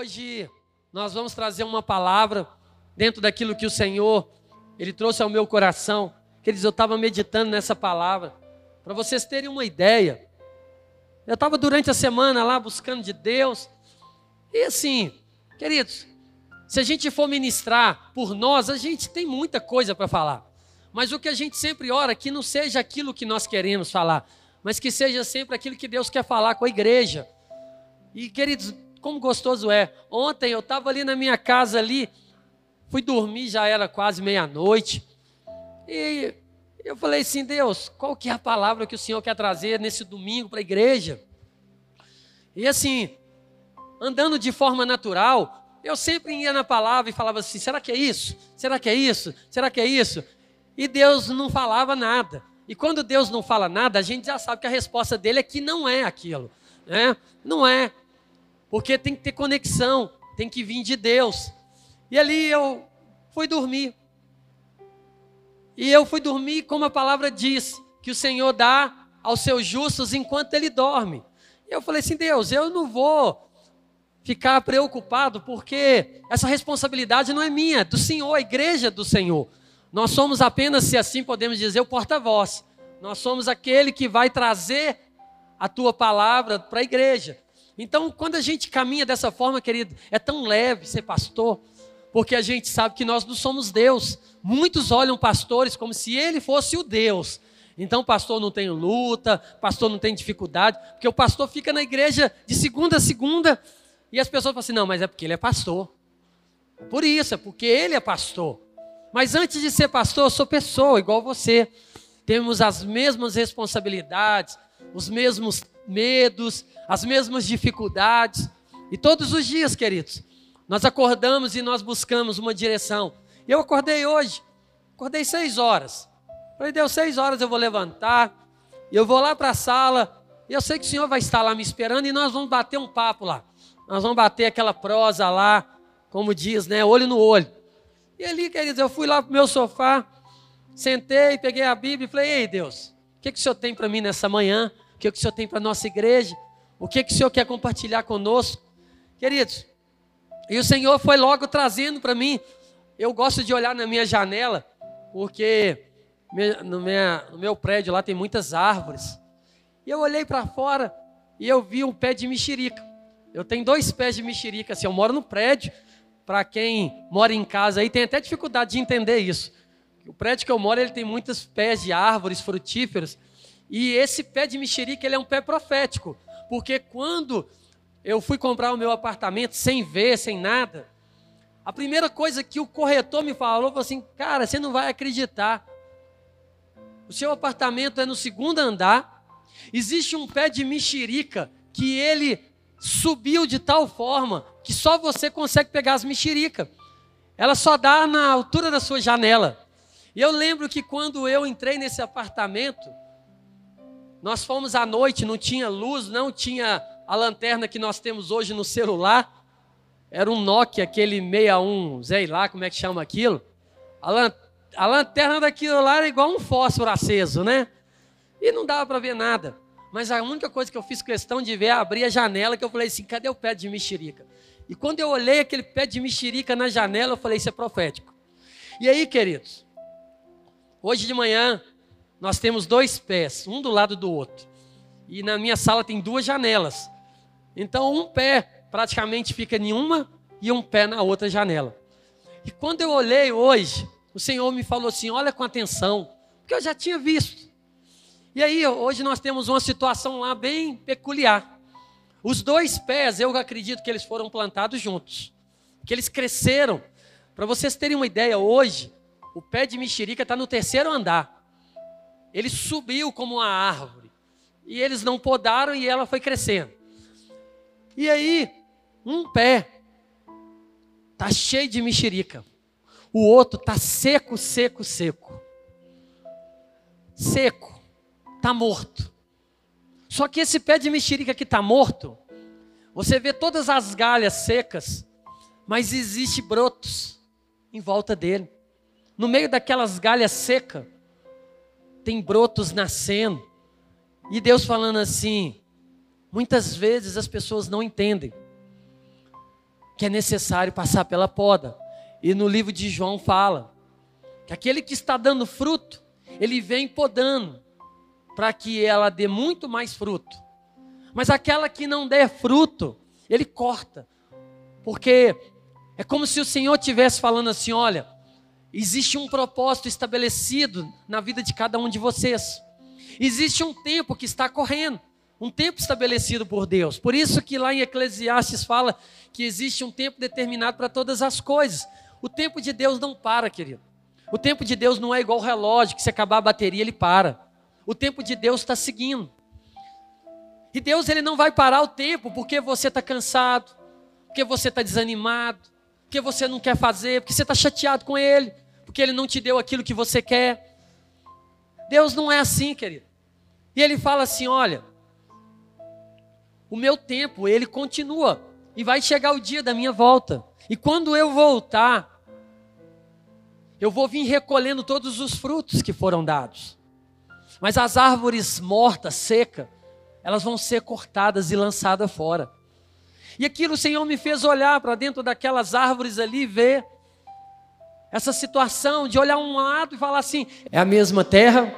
Hoje nós vamos trazer uma palavra dentro daquilo que o Senhor ele trouxe ao meu coração. Queridos, eu estava meditando nessa palavra para vocês terem uma ideia. Eu estava durante a semana lá buscando de Deus e assim, queridos, se a gente for ministrar por nós, a gente tem muita coisa para falar. Mas o que a gente sempre ora que não seja aquilo que nós queremos falar, mas que seja sempre aquilo que Deus quer falar com a igreja. E queridos, como gostoso é. Ontem eu estava ali na minha casa ali, fui dormir, já era quase meia-noite. E eu falei assim, Deus, qual que é a palavra que o Senhor quer trazer nesse domingo para a igreja? E assim, andando de forma natural, eu sempre ia na palavra e falava assim: será que é isso? Será que é isso? Será que é isso? E Deus não falava nada. E quando Deus não fala nada, a gente já sabe que a resposta dele é que não é aquilo. Né? Não é. Porque tem que ter conexão, tem que vir de Deus. E ali eu fui dormir. E eu fui dormir como a palavra diz, que o Senhor dá aos seus justos enquanto ele dorme. E eu falei assim, Deus, eu não vou ficar preocupado, porque essa responsabilidade não é minha, é do Senhor, a igreja do Senhor. Nós somos apenas, se assim podemos dizer, o porta-voz. Nós somos aquele que vai trazer a tua palavra para a igreja. Então, quando a gente caminha dessa forma, querido, é tão leve ser pastor, porque a gente sabe que nós não somos Deus. Muitos olham pastores como se ele fosse o Deus. Então, pastor não tem luta, pastor não tem dificuldade, porque o pastor fica na igreja de segunda a segunda, e as pessoas falam assim: não, mas é porque ele é pastor. Por isso, é porque ele é pastor. Mas antes de ser pastor, eu sou pessoa, igual você. Temos as mesmas responsabilidades, os mesmos medos, as mesmas dificuldades. E todos os dias, queridos, nós acordamos e nós buscamos uma direção. Eu acordei hoje, acordei seis horas. Falei, deu seis horas, eu vou levantar, eu vou lá para a sala, e eu sei que o Senhor vai estar lá me esperando, e nós vamos bater um papo lá. Nós vamos bater aquela prosa lá, como diz, né? Olho no olho. E ali, queridos, eu fui lá para o meu sofá, sentei, peguei a Bíblia e falei, ei Deus, o que, que o Senhor tem para mim nessa manhã? Que, que o Senhor tem para a nossa igreja? O que, que o Senhor quer compartilhar conosco? Queridos, e o Senhor foi logo trazendo para mim. Eu gosto de olhar na minha janela, porque no, minha, no meu prédio lá tem muitas árvores. E eu olhei para fora e eu vi um pé de mexerica. Eu tenho dois pés de mexerica, assim, eu moro no prédio. Para quem mora em casa aí tem até dificuldade de entender isso. O prédio que eu moro ele tem muitos pés de árvores frutíferas. E esse pé de mexerica ele é um pé profético, porque quando eu fui comprar o meu apartamento sem ver, sem nada, a primeira coisa que o corretor me falou foi assim: "Cara, você não vai acreditar. O seu apartamento é no segundo andar. Existe um pé de mexerica que ele subiu de tal forma que só você consegue pegar as mexericas. Ela só dá na altura da sua janela. E eu lembro que quando eu entrei nesse apartamento, nós fomos à noite, não tinha luz, não tinha a lanterna que nós temos hoje no celular. Era um Nokia, aquele 61, sei lá como é que chama aquilo. A, lan a lanterna daquilo lá era igual um fósforo aceso, né? E não dava para ver nada. Mas a única coisa que eu fiz questão de ver é abrir a janela, que eu falei assim: cadê o pé de mexerica? E quando eu olhei aquele pé de mexerica na janela, eu falei: isso é profético. E aí, queridos, hoje de manhã nós temos dois pés, um do lado do outro. E na minha sala tem duas janelas. Então, um pé praticamente fica em uma e um pé na outra janela. E quando eu olhei hoje, o Senhor me falou assim: olha com atenção, porque eu já tinha visto. E aí, hoje nós temos uma situação lá bem peculiar. Os dois pés, eu acredito que eles foram plantados juntos, que eles cresceram. Para vocês terem uma ideia, hoje, o pé de mexerica está no terceiro andar. Ele subiu como uma árvore. E eles não podaram e ela foi crescendo. E aí, um pé está cheio de mexerica. O outro está seco, seco, seco. Seco. Está morto. Só que esse pé de mexerica que está morto, você vê todas as galhas secas, mas existe brotos em volta dele. No meio daquelas galhas secas, tem brotos nascendo. E Deus falando assim: muitas vezes as pessoas não entendem que é necessário passar pela poda. E no livro de João fala que aquele que está dando fruto, ele vem podando para que ela dê muito mais fruto. Mas aquela que não der fruto, ele corta. Porque é como se o Senhor estivesse falando assim: olha, existe um propósito estabelecido na vida de cada um de vocês. Existe um tempo que está correndo, um tempo estabelecido por Deus. Por isso que lá em Eclesiastes fala que existe um tempo determinado para todas as coisas. O tempo de Deus não para, querido. O tempo de Deus não é igual o relógio, que se acabar a bateria ele para. O tempo de Deus está seguindo. E Deus ele não vai parar o tempo porque você está cansado, porque você está desanimado, porque você não quer fazer, porque você está chateado com Ele, porque Ele não te deu aquilo que você quer. Deus não é assim, querido. E Ele fala assim: olha, o meu tempo ele continua e vai chegar o dia da minha volta. E quando eu voltar, eu vou vir recolhendo todos os frutos que foram dados. Mas as árvores mortas, secas, elas vão ser cortadas e lançadas fora. E aquilo o Senhor me fez olhar para dentro daquelas árvores ali e ver essa situação de olhar um lado e falar assim: é a mesma terra,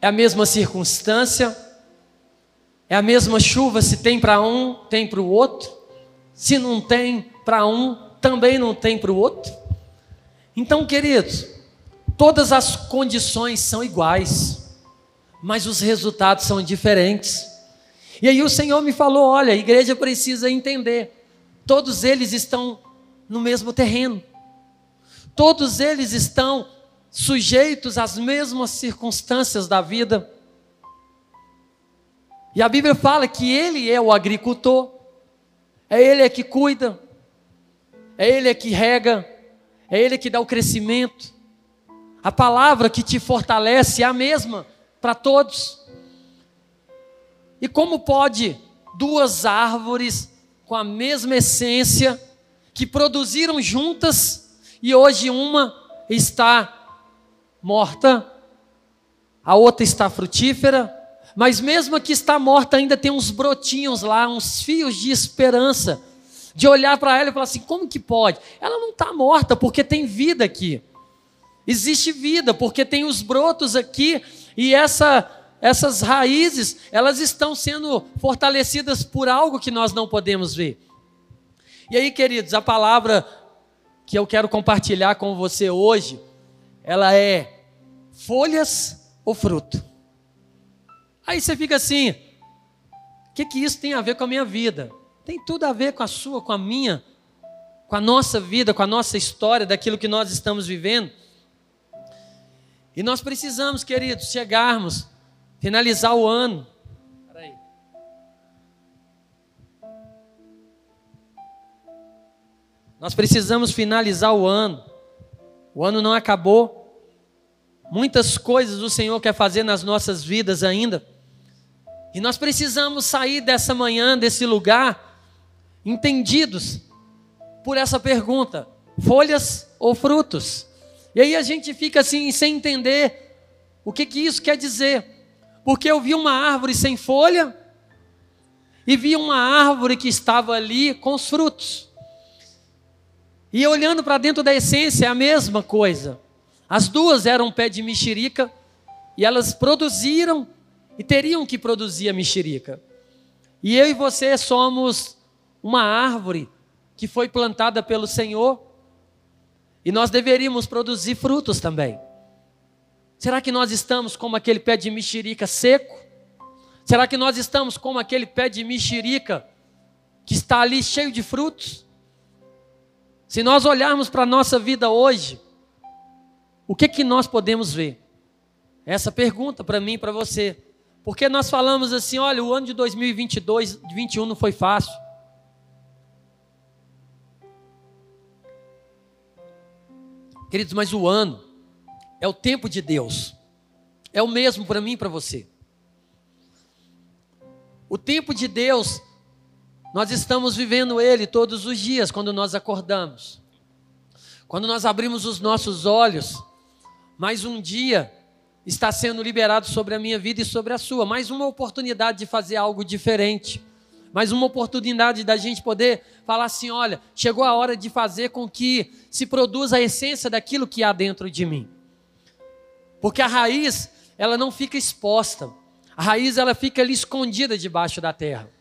é a mesma circunstância, é a mesma chuva, se tem para um, tem para o outro, se não tem para um, também não tem para o outro. Então, queridos, todas as condições são iguais mas os resultados são diferentes. E aí o Senhor me falou: olha, a igreja precisa entender, todos eles estão no mesmo terreno, todos eles estão sujeitos às mesmas circunstâncias da vida. E a Bíblia fala que ele é o agricultor, é ele é que cuida, é ele é que rega, é ele que dá o crescimento. A palavra que te fortalece é a mesma para todos. E como pode duas árvores com a mesma essência, que produziram juntas, e hoje uma está morta, a outra está frutífera, mas mesmo que está morta ainda tem uns brotinhos lá, uns fios de esperança, de olhar para ela e falar assim: como que pode? Ela não está morta porque tem vida aqui. Existe vida porque tem os brotos aqui e essa, essas raízes, elas estão sendo fortalecidas por algo que nós não podemos ver. E aí, queridos, a palavra que eu quero compartilhar com você hoje, ela é folhas ou fruto. Aí você fica assim: o que, que isso tem a ver com a minha vida? Tem tudo a ver com a sua, com a minha, com a nossa vida, com a nossa história, daquilo que nós estamos vivendo. E nós precisamos, queridos, chegarmos, finalizar o ano. Nós precisamos finalizar o ano. O ano não acabou. Muitas coisas o Senhor quer fazer nas nossas vidas ainda. E nós precisamos sair dessa manhã, desse lugar, entendidos por essa pergunta: folhas ou frutos? E aí a gente fica assim, sem entender o que, que isso quer dizer. Porque eu vi uma árvore sem folha e vi uma árvore que estava ali com os frutos. E olhando para dentro da essência é a mesma coisa. As duas eram pé de mexerica e elas produziram e teriam que produzir a mexerica. E eu e você somos uma árvore que foi plantada pelo Senhor e nós deveríamos produzir frutos também. Será que nós estamos como aquele pé de mexerica seco? Será que nós estamos como aquele pé de mexerica que está ali cheio de frutos? Se nós olharmos para a nossa vida hoje, o que que nós podemos ver? Essa pergunta para mim e para você. Porque nós falamos assim, olha, o ano de 2022, 2021 não foi fácil. Queridos, mas o ano é o tempo de Deus. É o mesmo para mim e para você. O tempo de Deus, nós estamos vivendo ele todos os dias quando nós acordamos. Quando nós abrimos os nossos olhos, mais um dia está sendo liberado sobre a minha vida e sobre a sua, mais uma oportunidade de fazer algo diferente. mas uma oportunidade da gente poder falar assim: olha, chegou a hora de fazer com que se produza a essência daquilo que há dentro de mim. Porque a raiz, ela não fica exposta. A raiz, ela fica ali escondida debaixo da terra.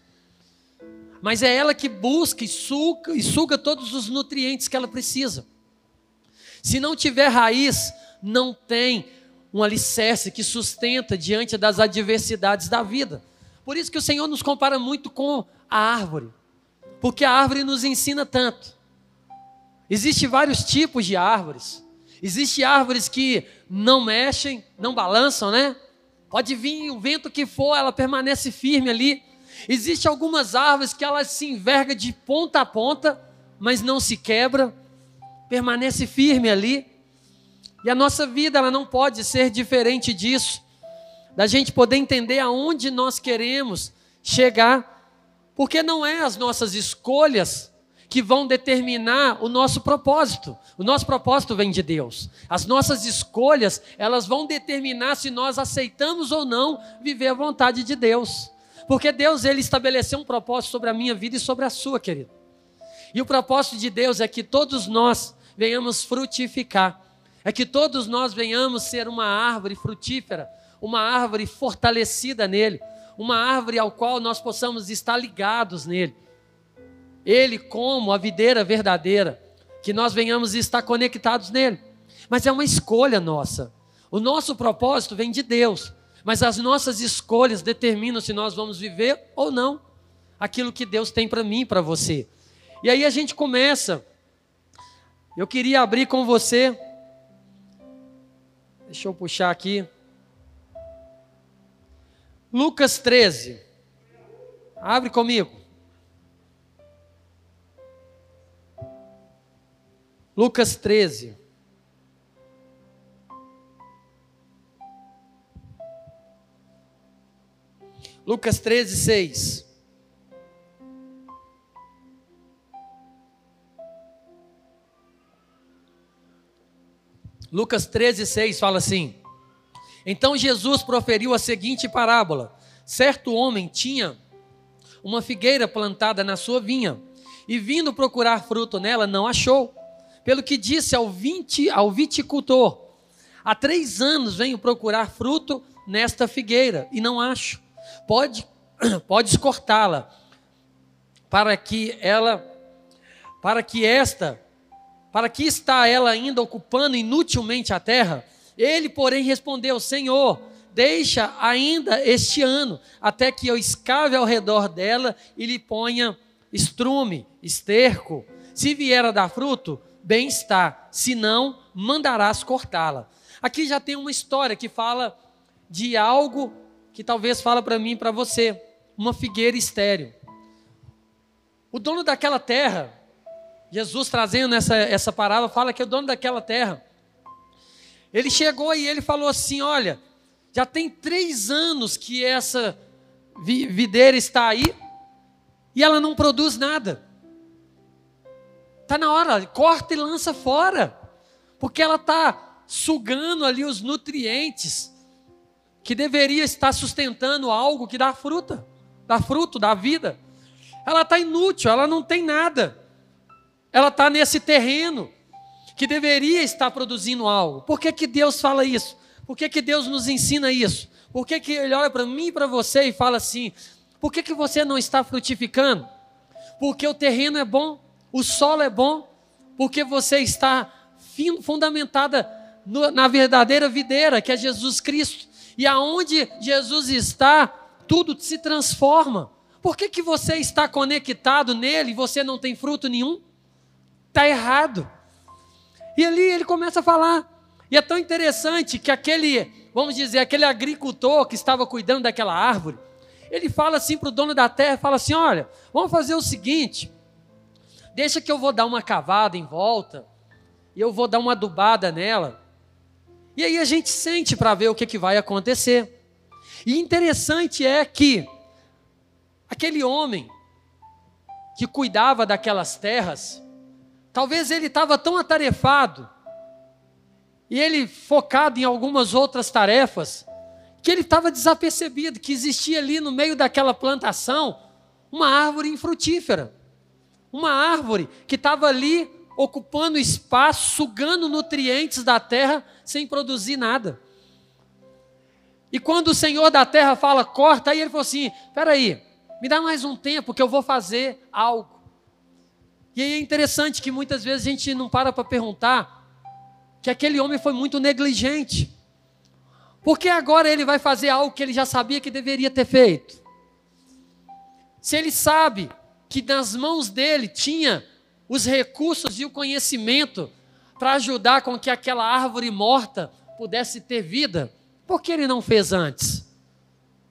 Mas é ela que busca e suga, e suga todos os nutrientes que ela precisa. Se não tiver raiz, não tem um alicerce que sustenta diante das adversidades da vida. Por isso que o Senhor nos compara muito com a árvore, porque a árvore nos ensina tanto. Existem vários tipos de árvores. Existem árvores que não mexem, não balançam, né? Pode vir o vento que for, ela permanece firme ali. Existem algumas árvores que elas se envergam de ponta a ponta, mas não se quebra, permanece firme ali. E a nossa vida ela não pode ser diferente disso da gente poder entender aonde nós queremos chegar, porque não é as nossas escolhas que vão determinar o nosso propósito. O nosso propósito vem de Deus. As nossas escolhas, elas vão determinar se nós aceitamos ou não viver a vontade de Deus. Porque Deus ele estabeleceu um propósito sobre a minha vida e sobre a sua, querido. E o propósito de Deus é que todos nós venhamos frutificar. É que todos nós venhamos ser uma árvore frutífera, uma árvore fortalecida nele, uma árvore ao qual nós possamos estar ligados nele. Ele, como a videira verdadeira, que nós venhamos estar conectados nele. Mas é uma escolha nossa. O nosso propósito vem de Deus, mas as nossas escolhas determinam se nós vamos viver ou não aquilo que Deus tem para mim e para você. E aí a gente começa. Eu queria abrir com você. Deixa eu puxar aqui. Lucas 13. Abre comigo. Lucas 13. Lucas 13, 6. Lucas 13, 6 fala assim: então Jesus proferiu a seguinte parábola: certo homem tinha uma figueira plantada na sua vinha e vindo procurar fruto nela não achou. Pelo que disse ao, vinte, ao viticultor: há três anos venho procurar fruto nesta figueira e não acho. Pode, podes cortá-la para que ela, para que esta, para que está ela ainda ocupando inutilmente a terra? Ele, porém, respondeu: Senhor, deixa ainda este ano, até que eu escave ao redor dela e lhe ponha estrume, esterco. Se vier a dar fruto, bem está, se não, mandarás cortá-la. Aqui já tem uma história que fala de algo que talvez fala para mim e para você, uma figueira estéreo. O dono daquela terra, Jesus trazendo essa, essa parábola, fala que o dono daquela terra ele chegou e ele falou assim: Olha, já tem três anos que essa videira está aí e ela não produz nada. Está na hora, corta e lança fora, porque ela está sugando ali os nutrientes que deveria estar sustentando algo que dá fruta, dá fruto, dá vida. Ela está inútil, ela não tem nada. Ela está nesse terreno que deveria estar produzindo algo. Por que, que Deus fala isso? Por que, que Deus nos ensina isso? Por que, que Ele olha para mim e para você e fala assim: por que, que você não está frutificando? Porque o terreno é bom, o solo é bom, porque você está fundamentada na verdadeira videira, que é Jesus Cristo. E aonde Jesus está, tudo se transforma. Por que, que você está conectado nele e você não tem fruto nenhum? Está errado. E ali ele começa a falar. E é tão interessante que aquele, vamos dizer, aquele agricultor que estava cuidando daquela árvore, ele fala assim para o dono da terra, fala assim, olha, vamos fazer o seguinte, deixa que eu vou dar uma cavada em volta, e eu vou dar uma adubada nela, e aí a gente sente para ver o que, que vai acontecer. E interessante é que aquele homem que cuidava daquelas terras, Talvez ele estava tão atarefado e ele focado em algumas outras tarefas que ele estava desapercebido que existia ali no meio daquela plantação uma árvore infrutífera. Uma árvore que estava ali ocupando espaço, sugando nutrientes da terra sem produzir nada. E quando o Senhor da terra fala, corta, aí ele falou assim: peraí, me dá mais um tempo que eu vou fazer algo. E aí é interessante que muitas vezes a gente não para para perguntar que aquele homem foi muito negligente. Porque agora ele vai fazer algo que ele já sabia que deveria ter feito. Se ele sabe que nas mãos dele tinha os recursos e o conhecimento para ajudar com que aquela árvore morta pudesse ter vida, por que ele não fez antes?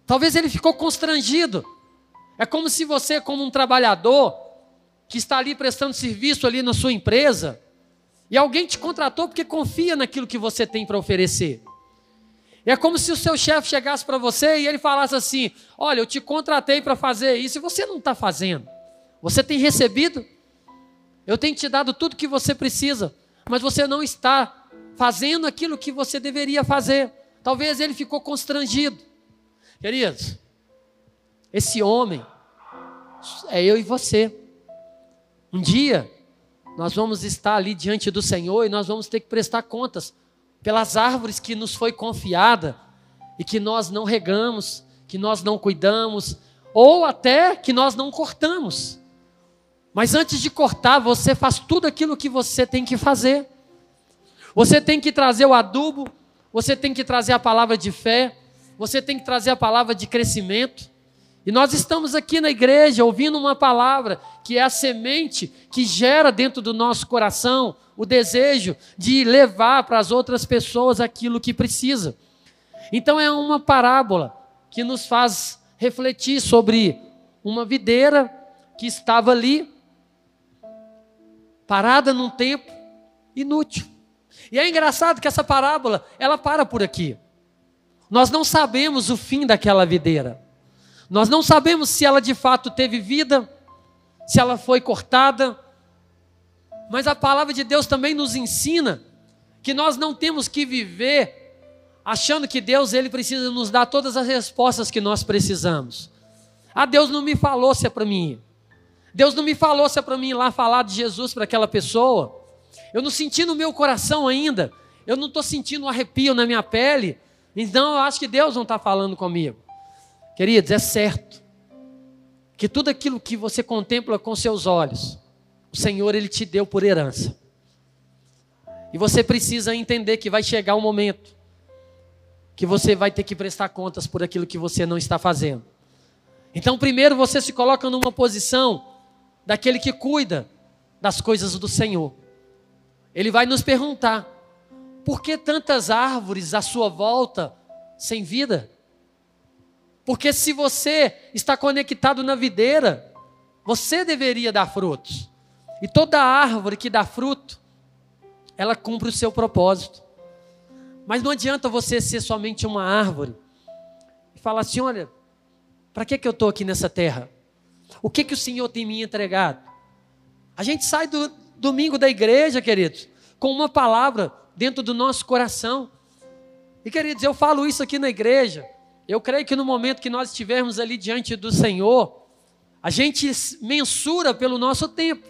Talvez ele ficou constrangido. É como se você, como um trabalhador, que está ali prestando serviço ali na sua empresa, e alguém te contratou porque confia naquilo que você tem para oferecer. É como se o seu chefe chegasse para você e ele falasse assim: Olha, eu te contratei para fazer isso e você não está fazendo. Você tem recebido, eu tenho te dado tudo que você precisa, mas você não está fazendo aquilo que você deveria fazer. Talvez ele ficou constrangido. Queridos, esse homem é eu e você. Um dia, nós vamos estar ali diante do Senhor e nós vamos ter que prestar contas pelas árvores que nos foi confiada e que nós não regamos, que nós não cuidamos, ou até que nós não cortamos. Mas antes de cortar, você faz tudo aquilo que você tem que fazer. Você tem que trazer o adubo, você tem que trazer a palavra de fé, você tem que trazer a palavra de crescimento. E nós estamos aqui na igreja ouvindo uma palavra que é a semente que gera dentro do nosso coração o desejo de levar para as outras pessoas aquilo que precisa. Então é uma parábola que nos faz refletir sobre uma videira que estava ali, parada num tempo inútil. E é engraçado que essa parábola, ela para por aqui. Nós não sabemos o fim daquela videira. Nós não sabemos se ela de fato teve vida, se ela foi cortada. Mas a palavra de Deus também nos ensina que nós não temos que viver achando que Deus ele precisa nos dar todas as respostas que nós precisamos. Ah, Deus não me falou se é para mim. Deus não me falou se é para mim ir lá falar de Jesus para aquela pessoa. Eu não senti no meu coração ainda. Eu não estou sentindo um arrepio na minha pele. Então eu acho que Deus não está falando comigo. Queridos, é certo que tudo aquilo que você contempla com seus olhos, o Senhor ele te deu por herança. E você precisa entender que vai chegar um momento que você vai ter que prestar contas por aquilo que você não está fazendo. Então, primeiro você se coloca numa posição daquele que cuida das coisas do Senhor. Ele vai nos perguntar: por que tantas árvores à sua volta sem vida? Porque se você está conectado na videira, você deveria dar frutos. E toda árvore que dá fruto, ela cumpre o seu propósito. Mas não adianta você ser somente uma árvore e falar assim: olha, para que, que eu estou aqui nessa terra? O que, que o Senhor tem me entregado? A gente sai do domingo da igreja, queridos, com uma palavra dentro do nosso coração. E, queridos, eu falo isso aqui na igreja eu creio que no momento que nós estivermos ali diante do Senhor, a gente mensura pelo nosso tempo.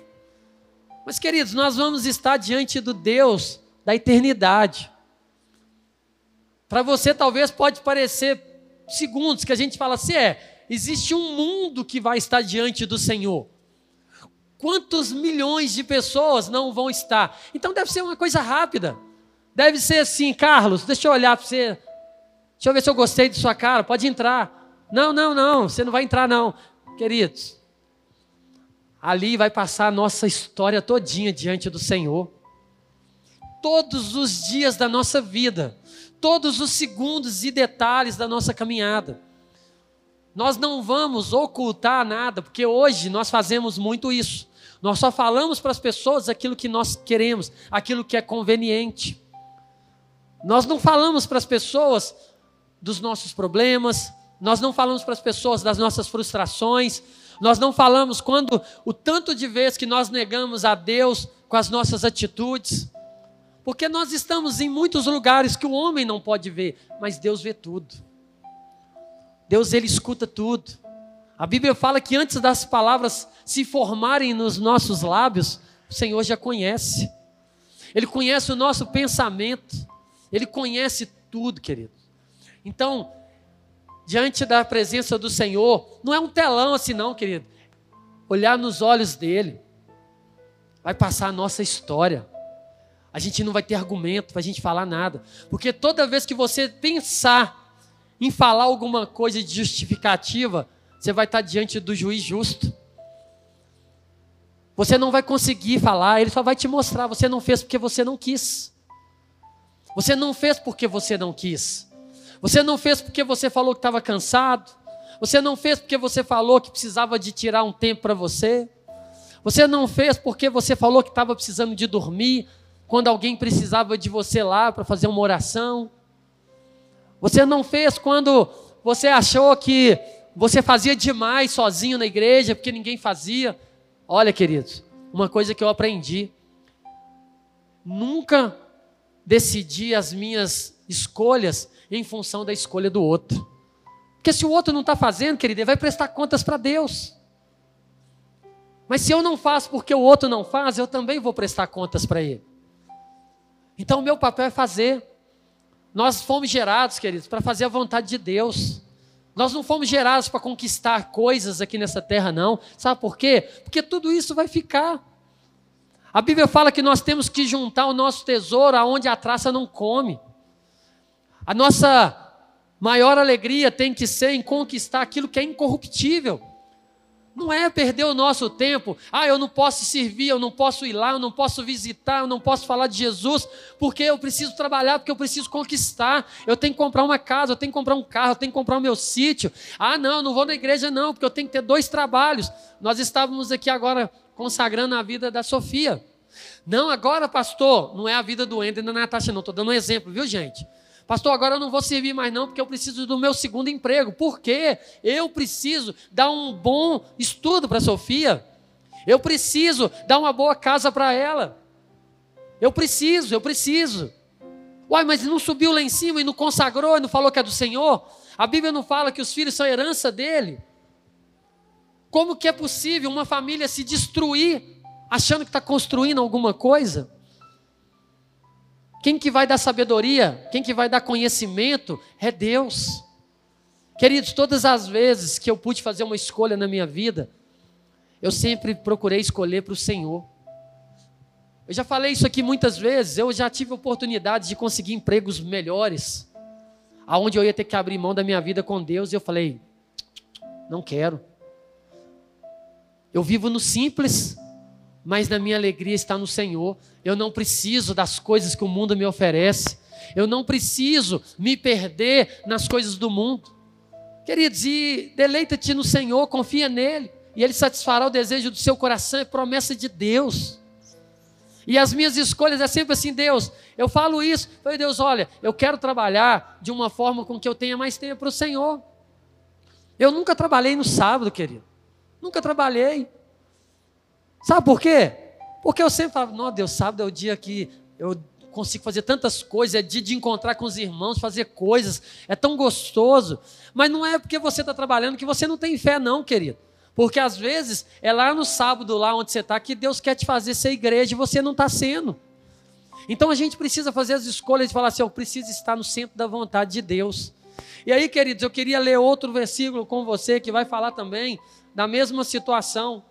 Mas, queridos, nós vamos estar diante do Deus da eternidade. Para você, talvez pode parecer segundos que a gente fala assim: é, existe um mundo que vai estar diante do Senhor. Quantos milhões de pessoas não vão estar? Então deve ser uma coisa rápida. Deve ser assim, Carlos, deixa eu olhar para você. Deixa eu ver se eu gostei de sua cara, pode entrar. Não, não, não, você não vai entrar não. Queridos, ali vai passar a nossa história todinha diante do Senhor. Todos os dias da nossa vida, todos os segundos e detalhes da nossa caminhada. Nós não vamos ocultar nada, porque hoje nós fazemos muito isso. Nós só falamos para as pessoas aquilo que nós queremos, aquilo que é conveniente. Nós não falamos para as pessoas dos nossos problemas, nós não falamos para as pessoas das nossas frustrações, nós não falamos quando o tanto de vezes que nós negamos a Deus com as nossas atitudes, porque nós estamos em muitos lugares que o homem não pode ver, mas Deus vê tudo. Deus ele escuta tudo. A Bíblia fala que antes das palavras se formarem nos nossos lábios, o Senhor já conhece. Ele conhece o nosso pensamento. Ele conhece tudo, querido. Então, diante da presença do Senhor, não é um telão assim, não, querido. Olhar nos olhos dele, vai passar a nossa história. A gente não vai ter argumento para a gente falar nada. Porque toda vez que você pensar em falar alguma coisa de justificativa, você vai estar diante do juiz justo. Você não vai conseguir falar, ele só vai te mostrar. Você não fez porque você não quis. Você não fez porque você não quis. Você não fez porque você falou que estava cansado. Você não fez porque você falou que precisava de tirar um tempo para você. Você não fez porque você falou que estava precisando de dormir quando alguém precisava de você lá para fazer uma oração. Você não fez quando você achou que você fazia demais sozinho na igreja, porque ninguém fazia. Olha, queridos, uma coisa que eu aprendi: nunca decidi as minhas escolhas em função da escolha do outro. Porque se o outro não está fazendo, querido, ele vai prestar contas para Deus. Mas se eu não faço porque o outro não faz, eu também vou prestar contas para ele. Então o meu papel é fazer. Nós fomos gerados, queridos, para fazer a vontade de Deus. Nós não fomos gerados para conquistar coisas aqui nessa terra, não. Sabe por quê? Porque tudo isso vai ficar. A Bíblia fala que nós temos que juntar o nosso tesouro aonde a traça não come. A nossa maior alegria tem que ser em conquistar aquilo que é incorruptível. Não é perder o nosso tempo. Ah, eu não posso servir, eu não posso ir lá, eu não posso visitar, eu não posso falar de Jesus, porque eu preciso trabalhar, porque eu preciso conquistar. Eu tenho que comprar uma casa, eu tenho que comprar um carro, eu tenho que comprar o meu sítio. Ah, não, eu não vou na igreja não, porque eu tenho que ter dois trabalhos. Nós estávamos aqui agora consagrando a vida da Sofia. Não, agora, pastor, não é a vida do Ender e da Natasha, não. Estou dando um exemplo, viu, gente? Pastor, agora eu não vou servir mais não, porque eu preciso do meu segundo emprego. Por quê? Eu preciso dar um bom estudo para Sofia. Eu preciso dar uma boa casa para ela. Eu preciso, eu preciso. Uai, mas não subiu lá em cima e não consagrou e não falou que é do Senhor? A Bíblia não fala que os filhos são herança dele? Como que é possível uma família se destruir achando que está construindo alguma coisa? Quem que vai dar sabedoria, quem que vai dar conhecimento é Deus. Queridos, todas as vezes que eu pude fazer uma escolha na minha vida, eu sempre procurei escolher para o Senhor. Eu já falei isso aqui muitas vezes, eu já tive oportunidade de conseguir empregos melhores, aonde eu ia ter que abrir mão da minha vida com Deus, e eu falei, não quero. Eu vivo no simples, mas na minha alegria está no Senhor. Eu não preciso das coisas que o mundo me oferece. Eu não preciso me perder nas coisas do mundo. Queridos, e deleita-te no Senhor, confia nele, e ele satisfará o desejo do seu coração, é promessa de Deus. E as minhas escolhas é sempre assim, Deus, eu falo isso, falei, Deus, olha, eu quero trabalhar de uma forma com que eu tenha mais tempo para o Senhor. Eu nunca trabalhei no sábado, querido. Nunca trabalhei. Sabe por quê? Porque eu sempre falo, não, Deus, sábado é o dia que eu consigo fazer tantas coisas, é dia de encontrar com os irmãos, fazer coisas, é tão gostoso. Mas não é porque você está trabalhando que você não tem fé, não, querido. Porque às vezes é lá no sábado, lá onde você está, que Deus quer te fazer ser igreja e você não está sendo. Então a gente precisa fazer as escolhas de falar assim: eu preciso estar no centro da vontade de Deus. E aí, queridos, eu queria ler outro versículo com você que vai falar também da mesma situação.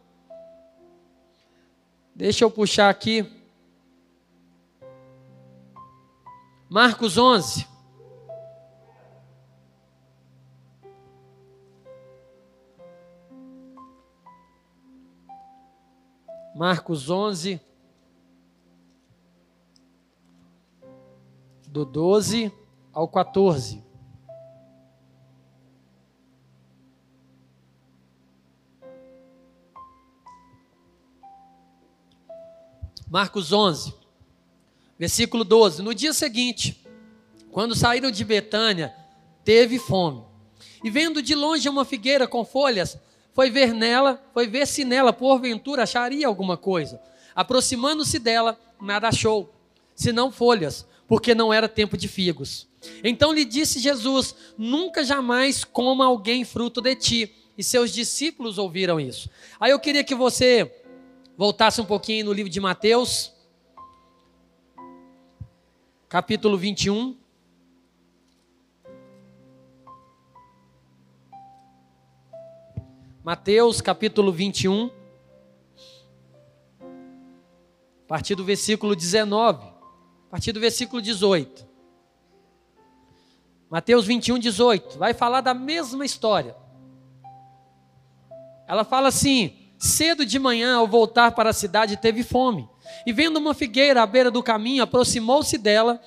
Deixa eu puxar aqui. Marcos 11. Marcos 11, do 12 ao 14. Marcos 11, versículo 12. No dia seguinte, quando saíram de Betânia, teve fome. E vendo de longe uma figueira com folhas, foi ver nela, foi ver se nela porventura acharia alguma coisa. Aproximando-se dela, nada achou, senão folhas, porque não era tempo de figos. Então lhe disse Jesus: Nunca jamais coma alguém fruto de ti. e seus discípulos ouviram isso. Aí eu queria que você voltasse um pouquinho no livro de Mateus, capítulo 21. Mateus capítulo 21, a partir do versículo 19, a partir do versículo 18. Mateus 21, 18, vai falar da mesma história. Ela fala assim: cedo de manhã, ao voltar para a cidade, teve fome. E vendo uma figueira à beira do caminho, aproximou-se dela,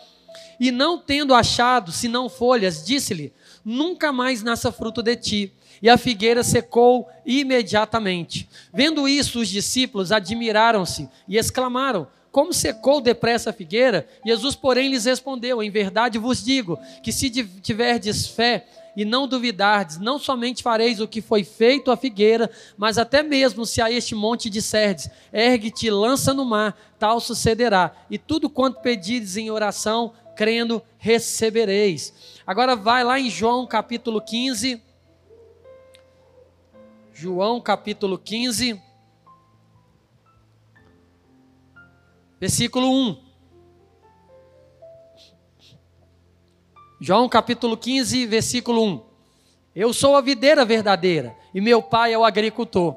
e não tendo achado senão folhas, disse-lhe: Nunca mais nasça fruto de ti e a figueira secou imediatamente. Vendo isso, os discípulos admiraram-se e exclamaram: Como secou depressa a figueira? Jesus, porém, lhes respondeu: Em verdade vos digo que se tiverdes fé e não duvidardes, não somente fareis o que foi feito à figueira, mas até mesmo se a este monte disserdes: Ergue-te, lança no mar, tal sucederá. E tudo quanto pedires em oração, crendo, recebereis. Agora vai lá em João capítulo 15. João capítulo 15, versículo 1. João capítulo 15, versículo 1. Eu sou a videira verdadeira e meu pai é o agricultor.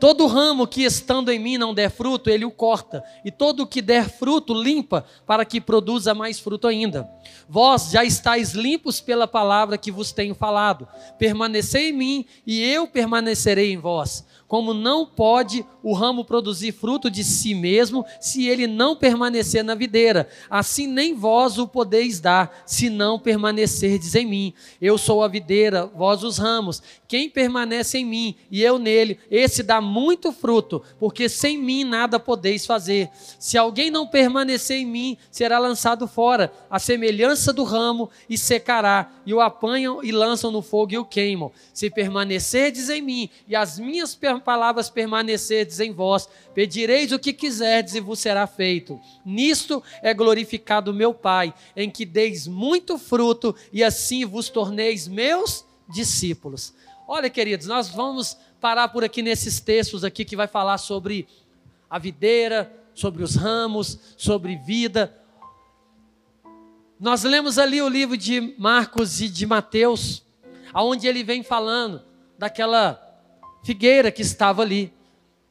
Todo ramo que estando em mim não der fruto, ele o corta, e todo o que der fruto, limpa, para que produza mais fruto ainda. Vós já estáis limpos pela palavra que vos tenho falado. Permanecei em mim, e eu permanecerei em vós. Como não pode o ramo produzir fruto de si mesmo, se ele não permanecer na videira, assim nem vós o podeis dar, se não permanecerdes em mim. Eu sou a videira, vós os ramos. Quem permanece em mim e eu nele, esse dá muito fruto, porque sem mim nada podeis fazer. Se alguém não permanecer em mim, será lançado fora, a semelhança do ramo, e secará, e o apanham e lançam no fogo e o queimam. Se permanecerdes em mim, e as minhas palavras permanecerdes em vós, pedireis o que quiserdes e vos será feito. Nisto é glorificado meu Pai, em que deis muito fruto, e assim vos torneis meus discípulos. Olha, queridos, nós vamos parar por aqui nesses textos aqui que vai falar sobre a videira, sobre os ramos, sobre vida. Nós lemos ali o livro de Marcos e de Mateus, aonde ele vem falando daquela figueira que estava ali.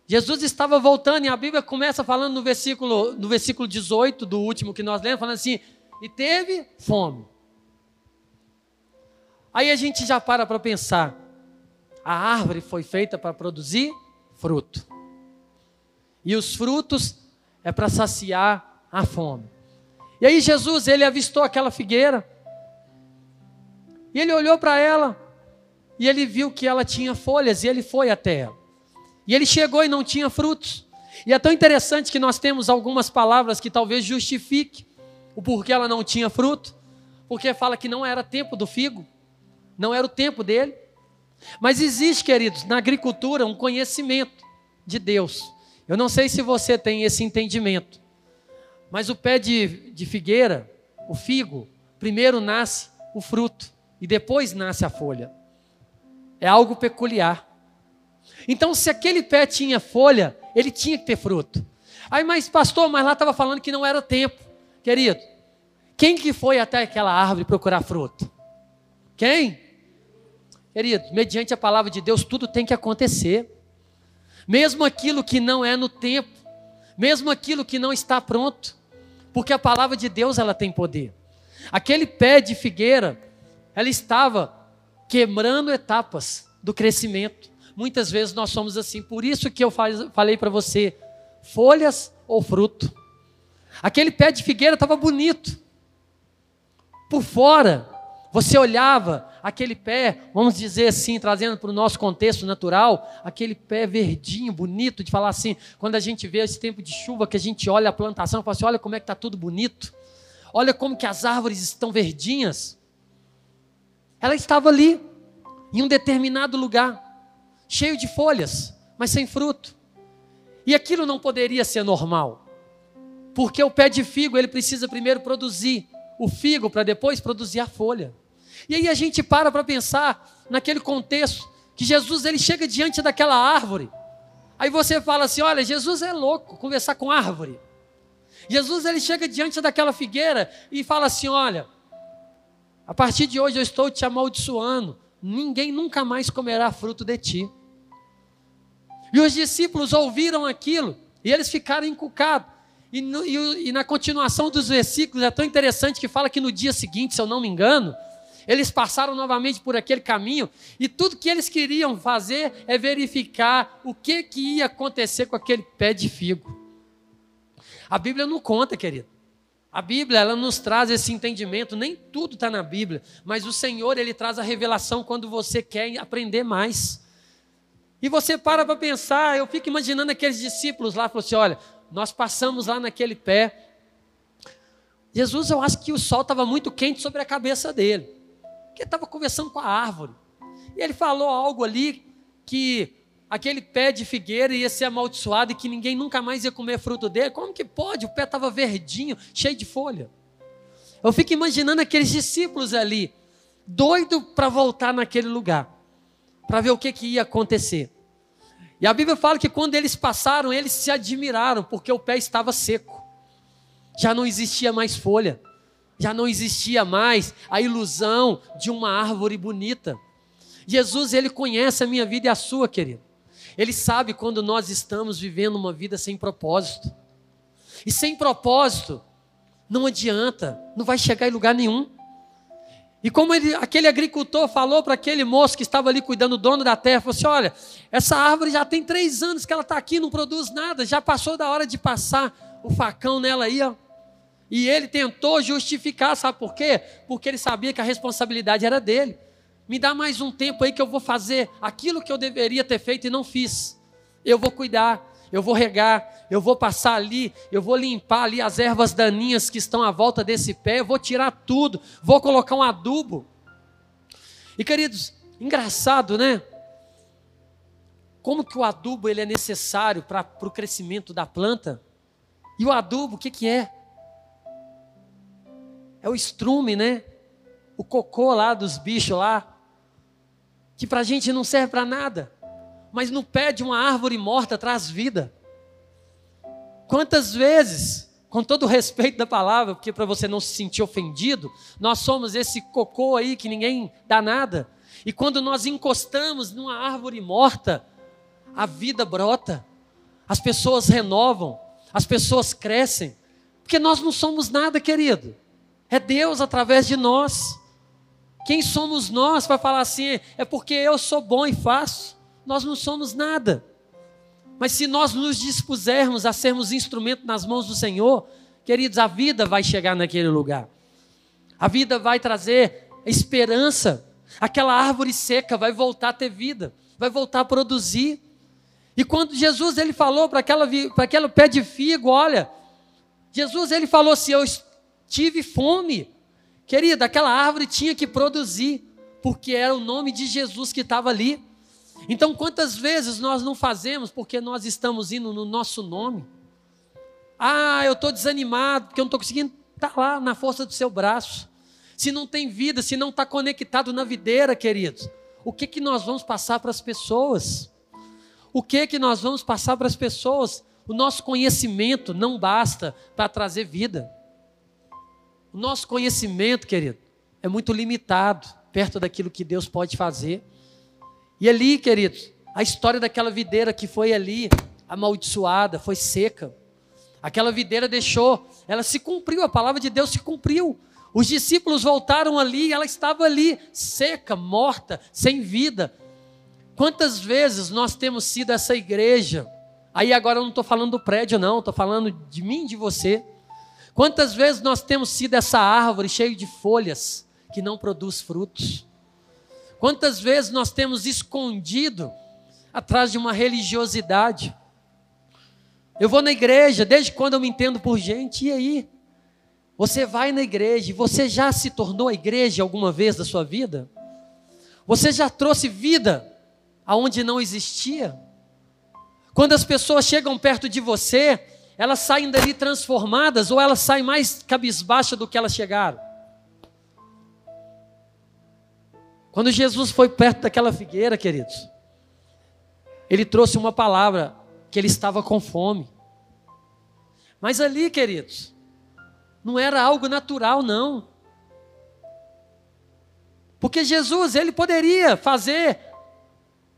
Jesus estava voltando e a Bíblia começa falando no versículo, no versículo 18 do último que nós lemos, falando assim: "E teve fome". Aí a gente já para para pensar, a árvore foi feita para produzir fruto. E os frutos é para saciar a fome. E aí Jesus, ele avistou aquela figueira. E ele olhou para ela. E ele viu que ela tinha folhas. E ele foi até ela. E ele chegou e não tinha frutos. E é tão interessante que nós temos algumas palavras que talvez justifique o porquê ela não tinha fruto. Porque fala que não era tempo do figo. Não era o tempo dele. Mas existe, queridos, na agricultura um conhecimento de Deus. Eu não sei se você tem esse entendimento, mas o pé de, de figueira, o figo, primeiro nasce o fruto e depois nasce a folha. É algo peculiar. Então, se aquele pé tinha folha, ele tinha que ter fruto. Aí, mas pastor, mas lá estava falando que não era tempo. Querido, quem que foi até aquela árvore procurar fruto? Quem? Querido, mediante a palavra de Deus, tudo tem que acontecer. Mesmo aquilo que não é no tempo, mesmo aquilo que não está pronto, porque a palavra de Deus ela tem poder. Aquele pé de figueira, ela estava quebrando etapas do crescimento. Muitas vezes nós somos assim, por isso que eu falei para você, folhas ou fruto. Aquele pé de figueira estava bonito. Por fora, você olhava aquele pé, vamos dizer assim, trazendo para o nosso contexto natural, aquele pé verdinho, bonito, de falar assim, quando a gente vê esse tempo de chuva, que a gente olha a plantação e fala assim: olha como é que está tudo bonito, olha como que as árvores estão verdinhas. Ela estava ali, em um determinado lugar, cheio de folhas, mas sem fruto. E aquilo não poderia ser normal, porque o pé de figo ele precisa primeiro produzir o figo para depois produzir a folha. E aí a gente para para pensar naquele contexto que Jesus ele chega diante daquela árvore. Aí você fala assim: olha, Jesus é louco conversar com árvore. Jesus ele chega diante daquela figueira e fala assim: olha, a partir de hoje eu estou te amaldiçoando, ninguém nunca mais comerá fruto de ti. E os discípulos ouviram aquilo e eles ficaram encucados. E, no, e, e, na continuação dos versículos é tão interessante que fala que no dia seguinte, se eu não me engano, eles passaram novamente por aquele caminho e tudo que eles queriam fazer é verificar o que, que ia acontecer com aquele pé de figo. A Bíblia não conta, querido. A Bíblia, ela nos traz esse entendimento, nem tudo está na Bíblia, mas o Senhor, Ele traz a revelação quando você quer aprender mais. E você para para pensar, eu fico imaginando aqueles discípulos lá, falou assim, olha, nós passamos lá naquele pé. Jesus, eu acho que o sol estava muito quente sobre a cabeça dele. Porque ele estava conversando com a árvore. E ele falou algo ali que aquele pé de figueira ia ser amaldiçoado e que ninguém nunca mais ia comer fruto dele. Como que pode? O pé estava verdinho, cheio de folha. Eu fico imaginando aqueles discípulos ali, doido para voltar naquele lugar, para ver o que, que ia acontecer. E a Bíblia fala que quando eles passaram, eles se admiraram, porque o pé estava seco. Já não existia mais folha. Já não existia mais a ilusão de uma árvore bonita. Jesus, ele conhece a minha vida e a sua, querido. Ele sabe quando nós estamos vivendo uma vida sem propósito. E sem propósito, não adianta, não vai chegar em lugar nenhum. E como ele, aquele agricultor falou para aquele moço que estava ali cuidando, o dono da terra, falou assim: olha, essa árvore já tem três anos que ela está aqui, não produz nada, já passou da hora de passar o facão nela aí, ó. E ele tentou justificar, sabe por quê? Porque ele sabia que a responsabilidade era dele. Me dá mais um tempo aí que eu vou fazer aquilo que eu deveria ter feito e não fiz. Eu vou cuidar eu vou regar, eu vou passar ali, eu vou limpar ali as ervas daninhas que estão à volta desse pé, eu vou tirar tudo, vou colocar um adubo. E queridos, engraçado, né? Como que o adubo ele é necessário para o crescimento da planta? E o adubo, o que, que é? É o estrume, né? O cocô lá dos bichos lá, que para a gente não serve para nada mas no pé de uma árvore morta traz vida. Quantas vezes, com todo o respeito da palavra, porque para você não se sentir ofendido, nós somos esse cocô aí que ninguém dá nada. E quando nós encostamos numa árvore morta, a vida brota, as pessoas renovam, as pessoas crescem, porque nós não somos nada, querido. É Deus através de nós. Quem somos nós para falar assim? É porque eu sou bom e faço nós não somos nada. Mas se nós nos dispusermos a sermos instrumento nas mãos do Senhor, queridos, a vida vai chegar naquele lugar. A vida vai trazer esperança. Aquela árvore seca vai voltar a ter vida, vai voltar a produzir. E quando Jesus ele falou para aquela para aquele pé de figo, olha, Jesus ele falou assim: eu tive fome. Querida, aquela árvore tinha que produzir, porque era o nome de Jesus que estava ali. Então, quantas vezes nós não fazemos porque nós estamos indo no nosso nome? Ah, eu estou desanimado porque eu não estou conseguindo estar tá lá na força do seu braço. Se não tem vida, se não está conectado na videira, queridos, o que, que nós vamos passar para as pessoas? O que, que nós vamos passar para as pessoas? O nosso conhecimento não basta para trazer vida. O nosso conhecimento, querido, é muito limitado perto daquilo que Deus pode fazer. E ali, queridos, a história daquela videira que foi ali amaldiçoada, foi seca. Aquela videira deixou, ela se cumpriu, a palavra de Deus se cumpriu. Os discípulos voltaram ali, ela estava ali, seca, morta, sem vida. Quantas vezes nós temos sido essa igreja? Aí agora eu não estou falando do prédio, não, estou falando de mim de você. Quantas vezes nós temos sido essa árvore cheia de folhas que não produz frutos? Quantas vezes nós temos escondido atrás de uma religiosidade? Eu vou na igreja, desde quando eu me entendo por gente, e aí? Você vai na igreja você já se tornou a igreja alguma vez da sua vida? Você já trouxe vida aonde não existia? Quando as pessoas chegam perto de você, elas saem dali transformadas ou elas saem mais cabisbaixas do que elas chegaram? Quando Jesus foi perto daquela figueira, queridos, ele trouxe uma palavra que ele estava com fome. Mas ali, queridos, não era algo natural, não. Porque Jesus, ele poderia fazer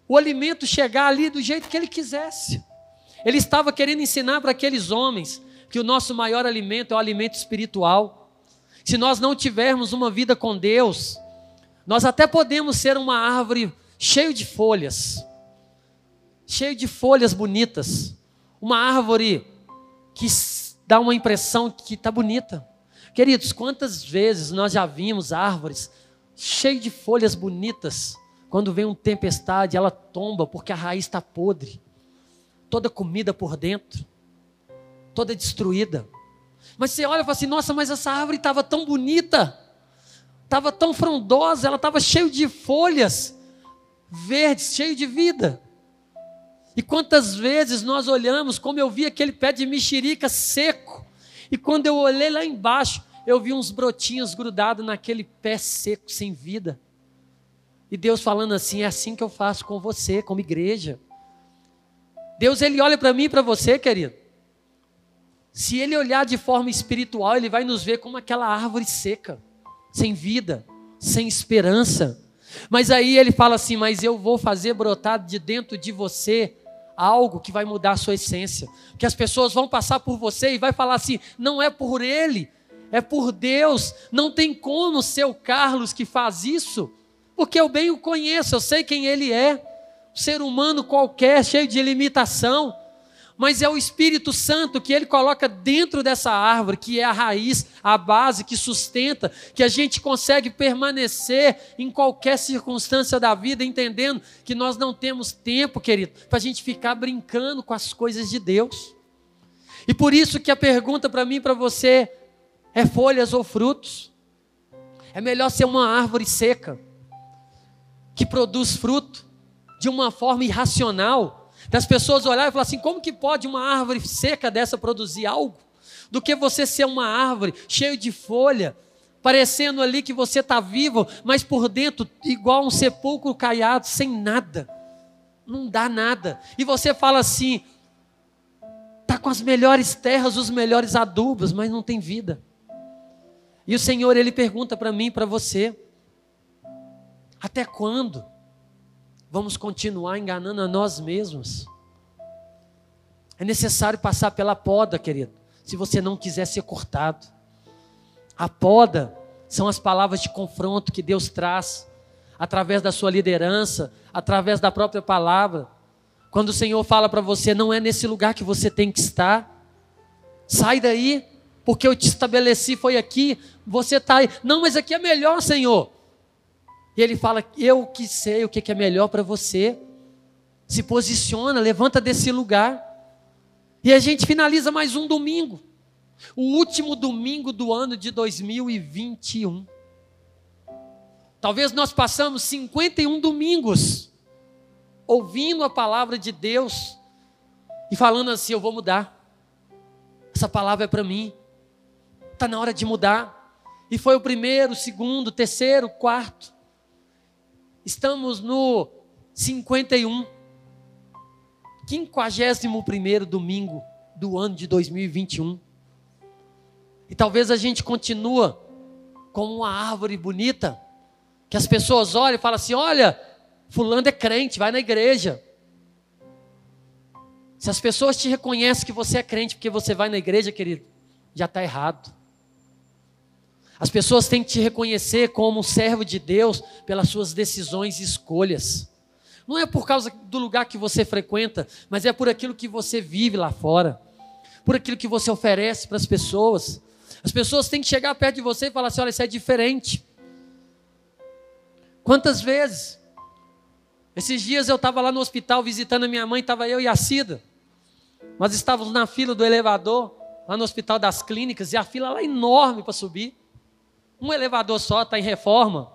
o alimento chegar ali do jeito que ele quisesse. Ele estava querendo ensinar para aqueles homens que o nosso maior alimento é o alimento espiritual. Se nós não tivermos uma vida com Deus, nós até podemos ser uma árvore cheia de folhas, cheio de folhas bonitas, uma árvore que dá uma impressão que está bonita. Queridos, quantas vezes nós já vimos árvores cheias de folhas bonitas, quando vem uma tempestade, ela tomba porque a raiz está podre, toda comida por dentro, toda destruída. Mas você olha e fala assim: nossa, mas essa árvore estava tão bonita, estava tão frondosa, ela estava cheia de folhas verdes, cheio de vida. E quantas vezes nós olhamos, como eu vi aquele pé de mexerica seco, e quando eu olhei lá embaixo, eu vi uns brotinhos grudados naquele pé seco, sem vida. E Deus falando assim: é assim que eu faço com você, como igreja. Deus, ele olha para mim e para você, querido. Se ele olhar de forma espiritual, ele vai nos ver como aquela árvore seca, sem vida, sem esperança. Mas aí ele fala assim: Mas eu vou fazer brotar de dentro de você algo que vai mudar a sua essência. Que as pessoas vão passar por você e vai falar assim: Não é por ele, é por Deus. Não tem como ser o Carlos que faz isso, porque eu bem o conheço, eu sei quem ele é. Ser humano qualquer, cheio de limitação mas é o Espírito Santo que ele coloca dentro dessa árvore, que é a raiz, a base que sustenta, que a gente consegue permanecer em qualquer circunstância da vida, entendendo que nós não temos tempo, querido, para a gente ficar brincando com as coisas de Deus. E por isso que a pergunta para mim e para você é folhas ou frutos? É melhor ser uma árvore seca, que produz fruto de uma forma irracional, das pessoas olharem e falar assim: como que pode uma árvore seca dessa produzir algo? Do que você ser uma árvore cheia de folha, parecendo ali que você está vivo, mas por dentro igual um sepulcro caiado, sem nada. Não dá nada. E você fala assim: está com as melhores terras, os melhores adubos, mas não tem vida. E o Senhor, Ele pergunta para mim para você: até quando? Vamos continuar enganando a nós mesmos. É necessário passar pela poda, querido, se você não quiser ser cortado. A poda são as palavras de confronto que Deus traz através da sua liderança, através da própria palavra. Quando o Senhor fala para você, não é nesse lugar que você tem que estar, sai daí, porque eu te estabeleci, foi aqui, você está aí. Não, mas aqui é melhor, Senhor. E ele fala: Eu que sei o que é melhor para você. Se posiciona, levanta desse lugar. E a gente finaliza mais um domingo. O último domingo do ano de 2021. Talvez nós passamos 51 domingos ouvindo a palavra de Deus e falando assim: Eu vou mudar. Essa palavra é para mim. Está na hora de mudar. E foi o primeiro, o segundo, o terceiro, o quarto. Estamos no 51, 51 domingo do ano de 2021. E talvez a gente continua como uma árvore bonita, que as pessoas olham e falam assim: olha, fulano é crente, vai na igreja. Se as pessoas te reconhecem que você é crente porque você vai na igreja, querido, já está errado. As pessoas têm que te reconhecer como um servo de Deus pelas suas decisões e escolhas. Não é por causa do lugar que você frequenta, mas é por aquilo que você vive lá fora, por aquilo que você oferece para as pessoas. As pessoas têm que chegar perto de você e falar assim: olha, isso é diferente. Quantas vezes? Esses dias eu estava lá no hospital visitando a minha mãe, estava eu e a Cida. Nós estávamos na fila do elevador, lá no Hospital das Clínicas, e a fila lá enorme para subir. Um elevador só está em reforma.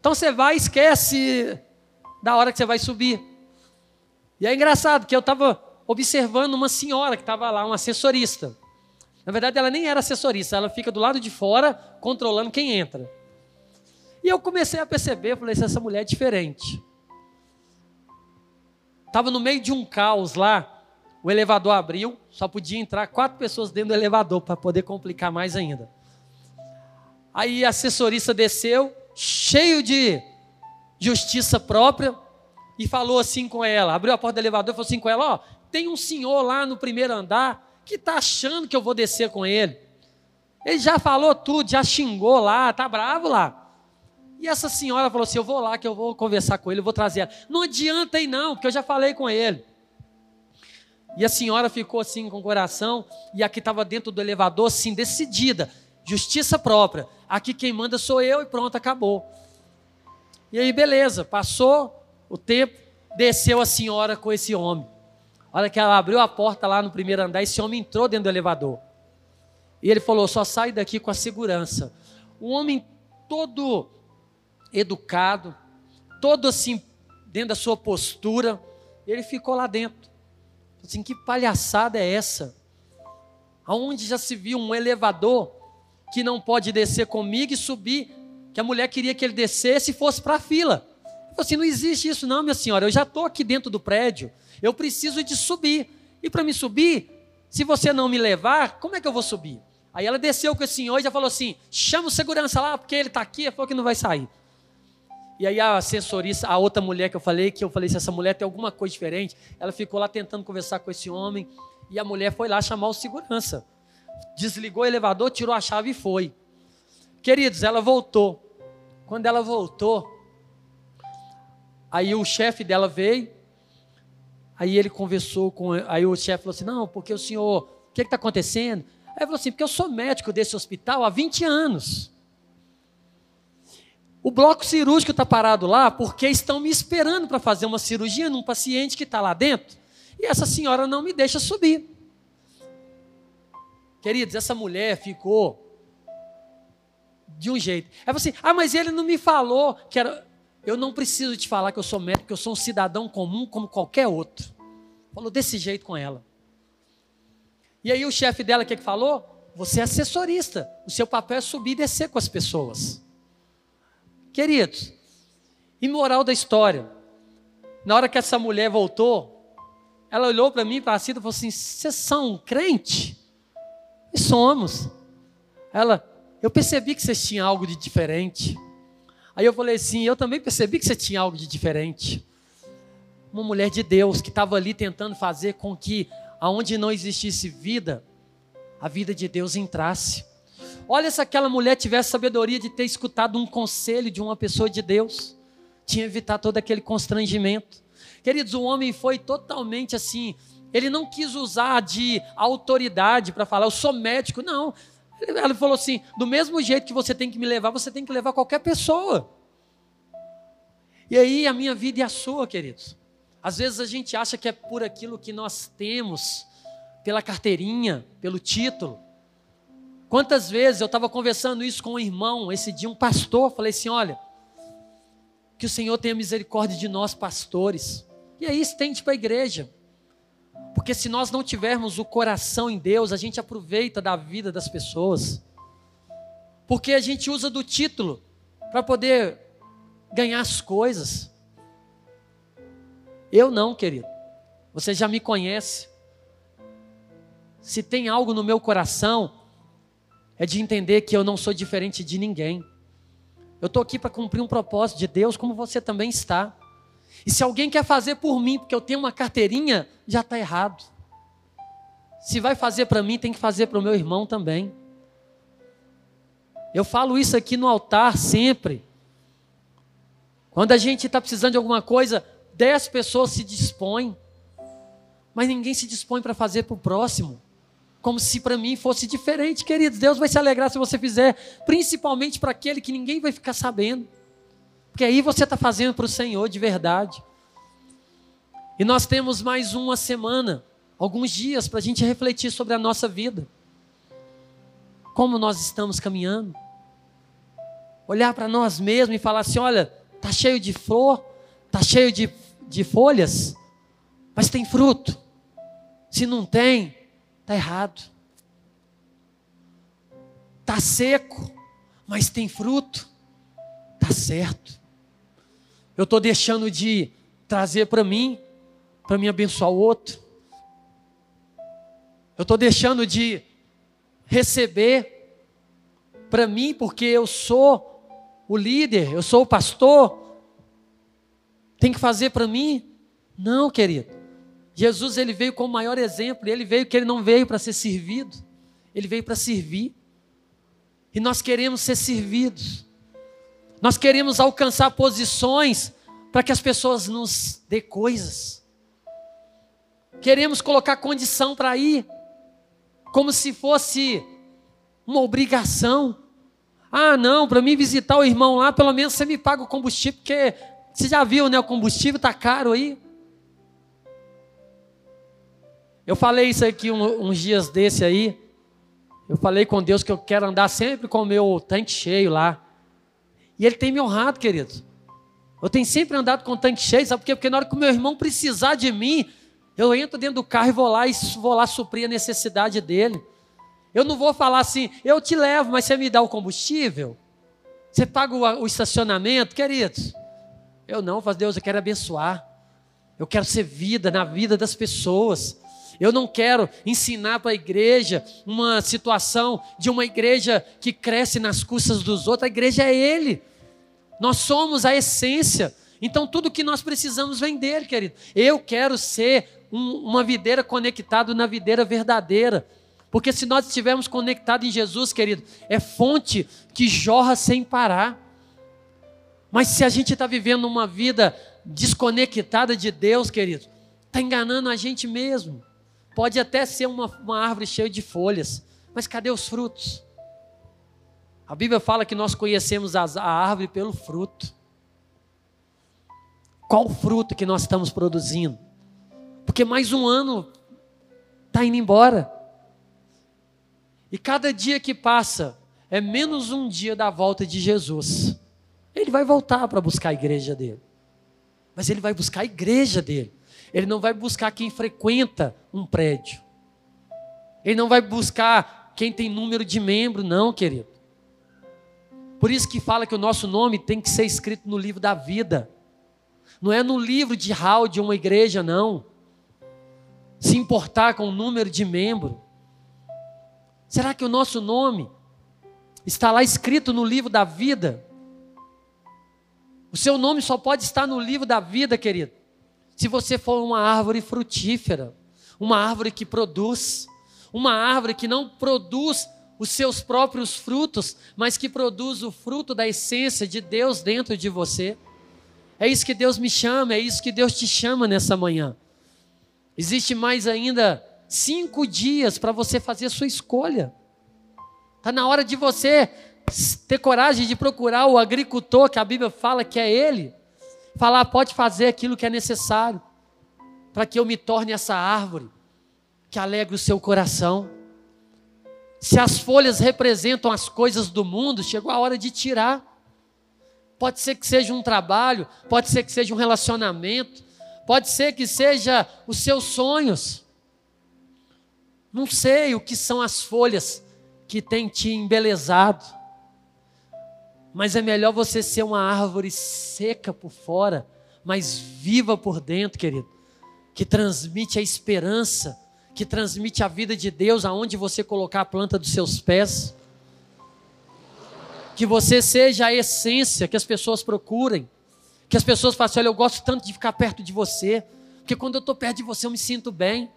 Então você vai e esquece da hora que você vai subir. E é engraçado que eu estava observando uma senhora que estava lá, uma assessorista. Na verdade, ela nem era assessorista, ela fica do lado de fora controlando quem entra. E eu comecei a perceber, falei, essa mulher é diferente. Estava no meio de um caos lá, o elevador abriu, só podia entrar quatro pessoas dentro do elevador para poder complicar mais ainda. Aí a assessorista desceu, cheio de justiça própria, e falou assim com ela, abriu a porta do elevador e falou assim com ela, ó, tem um senhor lá no primeiro andar que está achando que eu vou descer com ele. Ele já falou tudo, já xingou lá, tá bravo lá. E essa senhora falou assim: Eu vou lá que eu vou conversar com ele, eu vou trazer ela. Não adianta ir, não, porque eu já falei com ele. E a senhora ficou assim com o coração, e aqui estava dentro do elevador, assim, decidida, justiça própria. Aqui quem manda sou eu e pronto, acabou. E aí, beleza, passou o tempo, desceu a senhora com esse homem. Olha que ela abriu a porta lá no primeiro andar, esse homem entrou dentro do elevador. E ele falou: só sai daqui com a segurança. Um homem todo educado, todo assim, dentro da sua postura. Ele ficou lá dentro. Assim, que palhaçada é essa? Aonde já se viu um elevador que não pode descer comigo e subir, que a mulher queria que ele descesse e fosse para a fila. Eu falei assim, não existe isso não, minha senhora, eu já estou aqui dentro do prédio, eu preciso de subir. E para me subir, se você não me levar, como é que eu vou subir? Aí ela desceu com o senhor e já falou assim, chama o segurança lá, porque ele está aqui, falou que não vai sair. E aí a assessorista, a outra mulher que eu falei, que eu falei, se essa mulher tem alguma coisa diferente, ela ficou lá tentando conversar com esse homem, e a mulher foi lá chamar o segurança. Desligou o elevador, tirou a chave e foi. Queridos, ela voltou. Quando ela voltou, aí o chefe dela veio, aí ele conversou com, aí o chefe falou assim, não, porque o senhor, o que está acontecendo? Aí falou assim, porque eu sou médico desse hospital há 20 anos. O bloco cirúrgico está parado lá porque estão me esperando para fazer uma cirurgia num paciente que está lá dentro. E essa senhora não me deixa subir. Queridos, essa mulher ficou de um jeito. Ela falou assim: ah, mas ele não me falou que era. Eu não preciso te falar que eu sou médico, que eu sou um cidadão comum como qualquer outro. Falou desse jeito com ela. E aí o chefe dela, o que, que falou? Você é assessorista. O seu papel é subir e descer com as pessoas. Queridos, e moral da história. Na hora que essa mulher voltou, ela olhou para mim, para a Cida, e falou assim: Vocês são crente? E somos. Ela, eu percebi que vocês tinham algo de diferente. Aí eu falei assim: Eu também percebi que você tinha algo de diferente. Uma mulher de Deus que estava ali tentando fazer com que, aonde não existisse vida, a vida de Deus entrasse. Olha se aquela mulher tivesse sabedoria de ter escutado um conselho de uma pessoa de Deus, tinha evitado todo aquele constrangimento. Queridos, o homem foi totalmente assim, ele não quis usar de autoridade para falar, eu sou médico, não. Ele falou assim: do mesmo jeito que você tem que me levar, você tem que levar qualquer pessoa. E aí a minha vida e a sua, queridos. Às vezes a gente acha que é por aquilo que nós temos, pela carteirinha, pelo título. Quantas vezes eu estava conversando isso com um irmão, esse dia, um pastor, falei assim: olha, que o Senhor tenha misericórdia de nós, pastores. E aí estende para a igreja. Porque se nós não tivermos o coração em Deus, a gente aproveita da vida das pessoas. Porque a gente usa do título para poder ganhar as coisas. Eu não, querido. Você já me conhece. Se tem algo no meu coração, é de entender que eu não sou diferente de ninguém. Eu estou aqui para cumprir um propósito de Deus, como você também está. E se alguém quer fazer por mim, porque eu tenho uma carteirinha, já está errado. Se vai fazer para mim, tem que fazer para o meu irmão também. Eu falo isso aqui no altar sempre. Quando a gente está precisando de alguma coisa, dez pessoas se dispõem, mas ninguém se dispõe para fazer para o próximo como se para mim fosse diferente, queridos. Deus vai se alegrar se você fizer, principalmente para aquele que ninguém vai ficar sabendo, porque aí você está fazendo para o Senhor de verdade. E nós temos mais uma semana, alguns dias, para a gente refletir sobre a nossa vida. Como nós estamos caminhando. Olhar para nós mesmos e falar assim: olha, está cheio de flor, está cheio de, de folhas, mas tem fruto. Se não tem, Está errado. Está seco, mas tem fruto. tá certo. Eu estou deixando de trazer para mim, para me abençoar o outro. Eu estou deixando de receber para mim, porque eu sou o líder, eu sou o pastor. Tem que fazer para mim? Não, querido. Jesus ele veio como maior exemplo, ele veio que ele não veio para ser servido, ele veio para servir. E nós queremos ser servidos. Nós queremos alcançar posições para que as pessoas nos dê coisas. Queremos colocar condição para ir, como se fosse uma obrigação. Ah, não, para mim visitar o irmão lá, pelo menos você me paga o combustível, porque você já viu, né? O combustível está caro aí. Eu falei isso aqui um, uns dias desse aí. Eu falei com Deus que eu quero andar sempre com o meu tanque cheio lá. E Ele tem me honrado, querido. Eu tenho sempre andado com tanque cheio, sabe por quê? Porque na hora que o meu irmão precisar de mim, eu entro dentro do carro e vou lá e vou lá suprir a necessidade dele. Eu não vou falar assim, eu te levo, mas você me dá o combustível? Você paga o, o estacionamento, queridos? Eu não, faz Deus, eu quero abençoar. Eu quero ser vida na vida das pessoas. Eu não quero ensinar para a igreja uma situação de uma igreja que cresce nas custas dos outros. A igreja é Ele. Nós somos a essência. Então tudo que nós precisamos vem dele, querido. Eu quero ser um, uma videira conectada na videira verdadeira. Porque se nós estivermos conectados em Jesus, querido, é fonte que jorra sem parar. Mas se a gente está vivendo uma vida desconectada de Deus, querido, está enganando a gente mesmo. Pode até ser uma, uma árvore cheia de folhas, mas cadê os frutos? A Bíblia fala que nós conhecemos a árvore pelo fruto. Qual fruto que nós estamos produzindo? Porque mais um ano está indo embora. E cada dia que passa é menos um dia da volta de Jesus. Ele vai voltar para buscar a igreja dele. Mas ele vai buscar a igreja dele. Ele não vai buscar quem frequenta um prédio. Ele não vai buscar quem tem número de membro, não, querido. Por isso que fala que o nosso nome tem que ser escrito no livro da vida. Não é no livro de hall de uma igreja, não. Se importar com o número de membro. Será que o nosso nome está lá escrito no livro da vida? O seu nome só pode estar no livro da vida, querido, se você for uma árvore frutífera, uma árvore que produz, uma árvore que não produz os seus próprios frutos, mas que produz o fruto da essência de Deus dentro de você. É isso que Deus me chama, é isso que Deus te chama nessa manhã. Existe mais ainda cinco dias para você fazer a sua escolha. Está na hora de você ter coragem de procurar o agricultor que a Bíblia fala que é ele falar, pode fazer aquilo que é necessário, para que eu me torne essa árvore que alegre o seu coração. Se as folhas representam as coisas do mundo, chegou a hora de tirar. Pode ser que seja um trabalho, pode ser que seja um relacionamento, pode ser que seja os seus sonhos. Não sei o que são as folhas que têm te embelezado. Mas é melhor você ser uma árvore seca por fora, mas viva por dentro, querido. Que transmite a esperança, que transmite a vida de Deus aonde você colocar a planta dos seus pés. Que você seja a essência que as pessoas procurem. Que as pessoas façam, olha, eu gosto tanto de ficar perto de você, porque quando eu estou perto de você eu me sinto bem.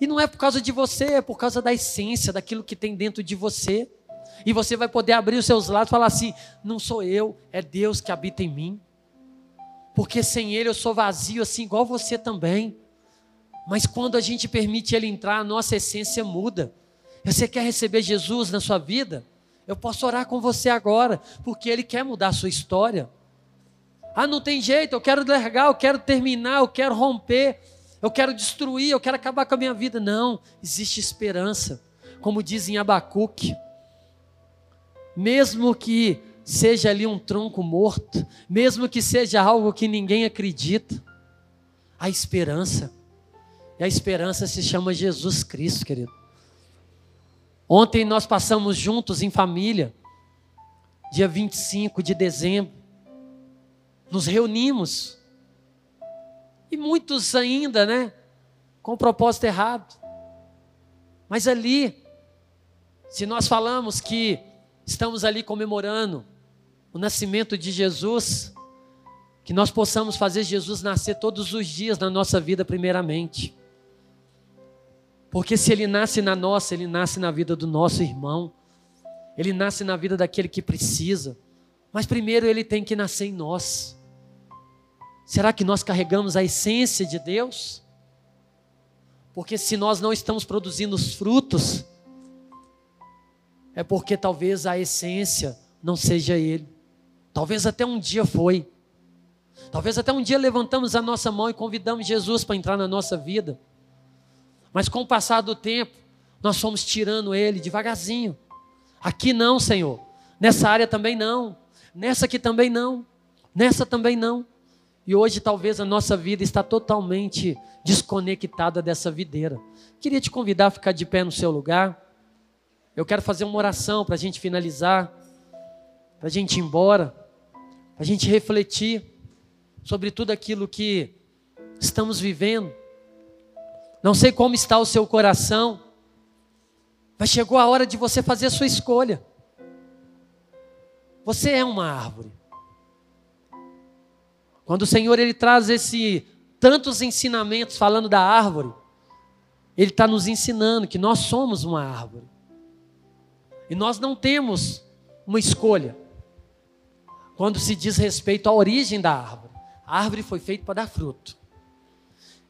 E não é por causa de você, é por causa da essência, daquilo que tem dentro de você. E você vai poder abrir os seus lados e falar assim: não sou eu, é Deus que habita em mim. Porque sem Ele eu sou vazio, assim igual você também. Mas quando a gente permite Ele entrar, a nossa essência muda. Você quer receber Jesus na sua vida? Eu posso orar com você agora, porque Ele quer mudar a sua história. Ah, não tem jeito, eu quero largar, eu quero terminar, eu quero romper, eu quero destruir, eu quero acabar com a minha vida. Não, existe esperança. Como diz em Abacuque, mesmo que seja ali um tronco morto, mesmo que seja algo que ninguém acredita, a esperança. E a esperança se chama Jesus Cristo, querido. Ontem nós passamos juntos em família. dia 25 de dezembro. Nos reunimos. E muitos ainda, né? Com o propósito errado. Mas ali, se nós falamos que estamos ali comemorando o nascimento de Jesus, que nós possamos fazer Jesus nascer todos os dias na nossa vida, primeiramente. Porque se ele nasce na nossa, ele nasce na vida do nosso irmão, ele nasce na vida daquele que precisa, mas primeiro ele tem que nascer em nós. Será que nós carregamos a essência de Deus? Porque se nós não estamos produzindo os frutos, é porque talvez a essência não seja Ele. Talvez até um dia foi. Talvez até um dia levantamos a nossa mão e convidamos Jesus para entrar na nossa vida. Mas com o passar do tempo, nós fomos tirando Ele devagarzinho. Aqui não, Senhor. Nessa área também não. Nessa aqui também não. Nessa também não. E hoje talvez a nossa vida está totalmente desconectada dessa videira. Queria te convidar a ficar de pé no seu lugar. Eu quero fazer uma oração para a gente finalizar, para a gente ir embora, para a gente refletir sobre tudo aquilo que estamos vivendo. Não sei como está o seu coração, mas chegou a hora de você fazer a sua escolha. Você é uma árvore. Quando o Senhor ele traz esse tantos ensinamentos falando da árvore, ele está nos ensinando que nós somos uma árvore. E nós não temos uma escolha. Quando se diz respeito à origem da árvore. A árvore foi feita para dar fruto.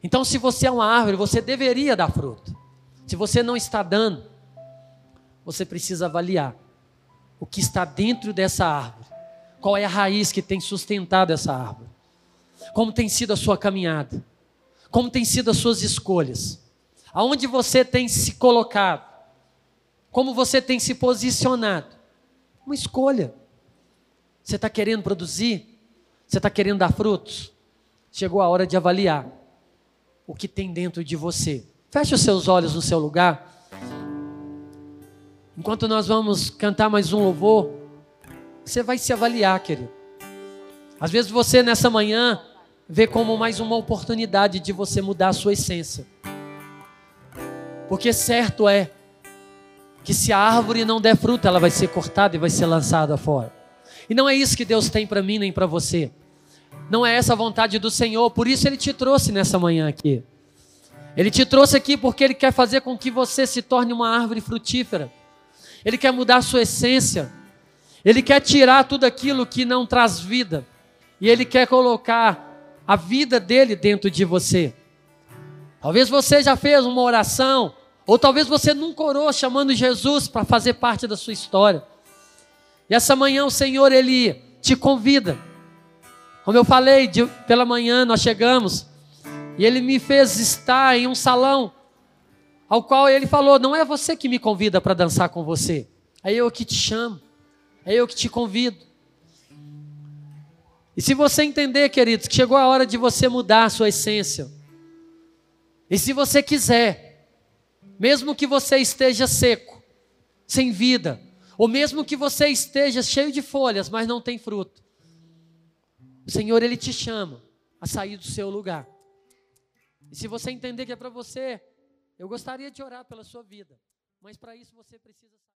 Então, se você é uma árvore, você deveria dar fruto. Se você não está dando, você precisa avaliar o que está dentro dessa árvore. Qual é a raiz que tem sustentado essa árvore? Como tem sido a sua caminhada? Como tem sido as suas escolhas? Aonde você tem se colocado? Como você tem se posicionado? Uma escolha. Você está querendo produzir? Você está querendo dar frutos? Chegou a hora de avaliar o que tem dentro de você. Feche os seus olhos no seu lugar. Enquanto nós vamos cantar mais um louvor, você vai se avaliar, querido. Às vezes você nessa manhã vê como mais uma oportunidade de você mudar a sua essência. Porque certo é que se a árvore não der fruto, ela vai ser cortada e vai ser lançada fora. E não é isso que Deus tem para mim nem para você. Não é essa a vontade do Senhor, por isso ele te trouxe nessa manhã aqui. Ele te trouxe aqui porque ele quer fazer com que você se torne uma árvore frutífera. Ele quer mudar a sua essência. Ele quer tirar tudo aquilo que não traz vida. E ele quer colocar a vida dele dentro de você. Talvez você já fez uma oração ou talvez você nunca orou chamando Jesus para fazer parte da sua história. E essa manhã o Senhor, Ele te convida. Como eu falei, de, pela manhã nós chegamos e Ele me fez estar em um salão ao qual Ele falou: Não é você que me convida para dançar com você, é eu que te chamo, é eu que te convido. E se você entender, queridos, que chegou a hora de você mudar a sua essência, e se você quiser, mesmo que você esteja seco, sem vida, ou mesmo que você esteja cheio de folhas, mas não tem fruto, o Senhor ele te chama a sair do seu lugar. E se você entender que é para você, eu gostaria de orar pela sua vida, mas para isso você precisa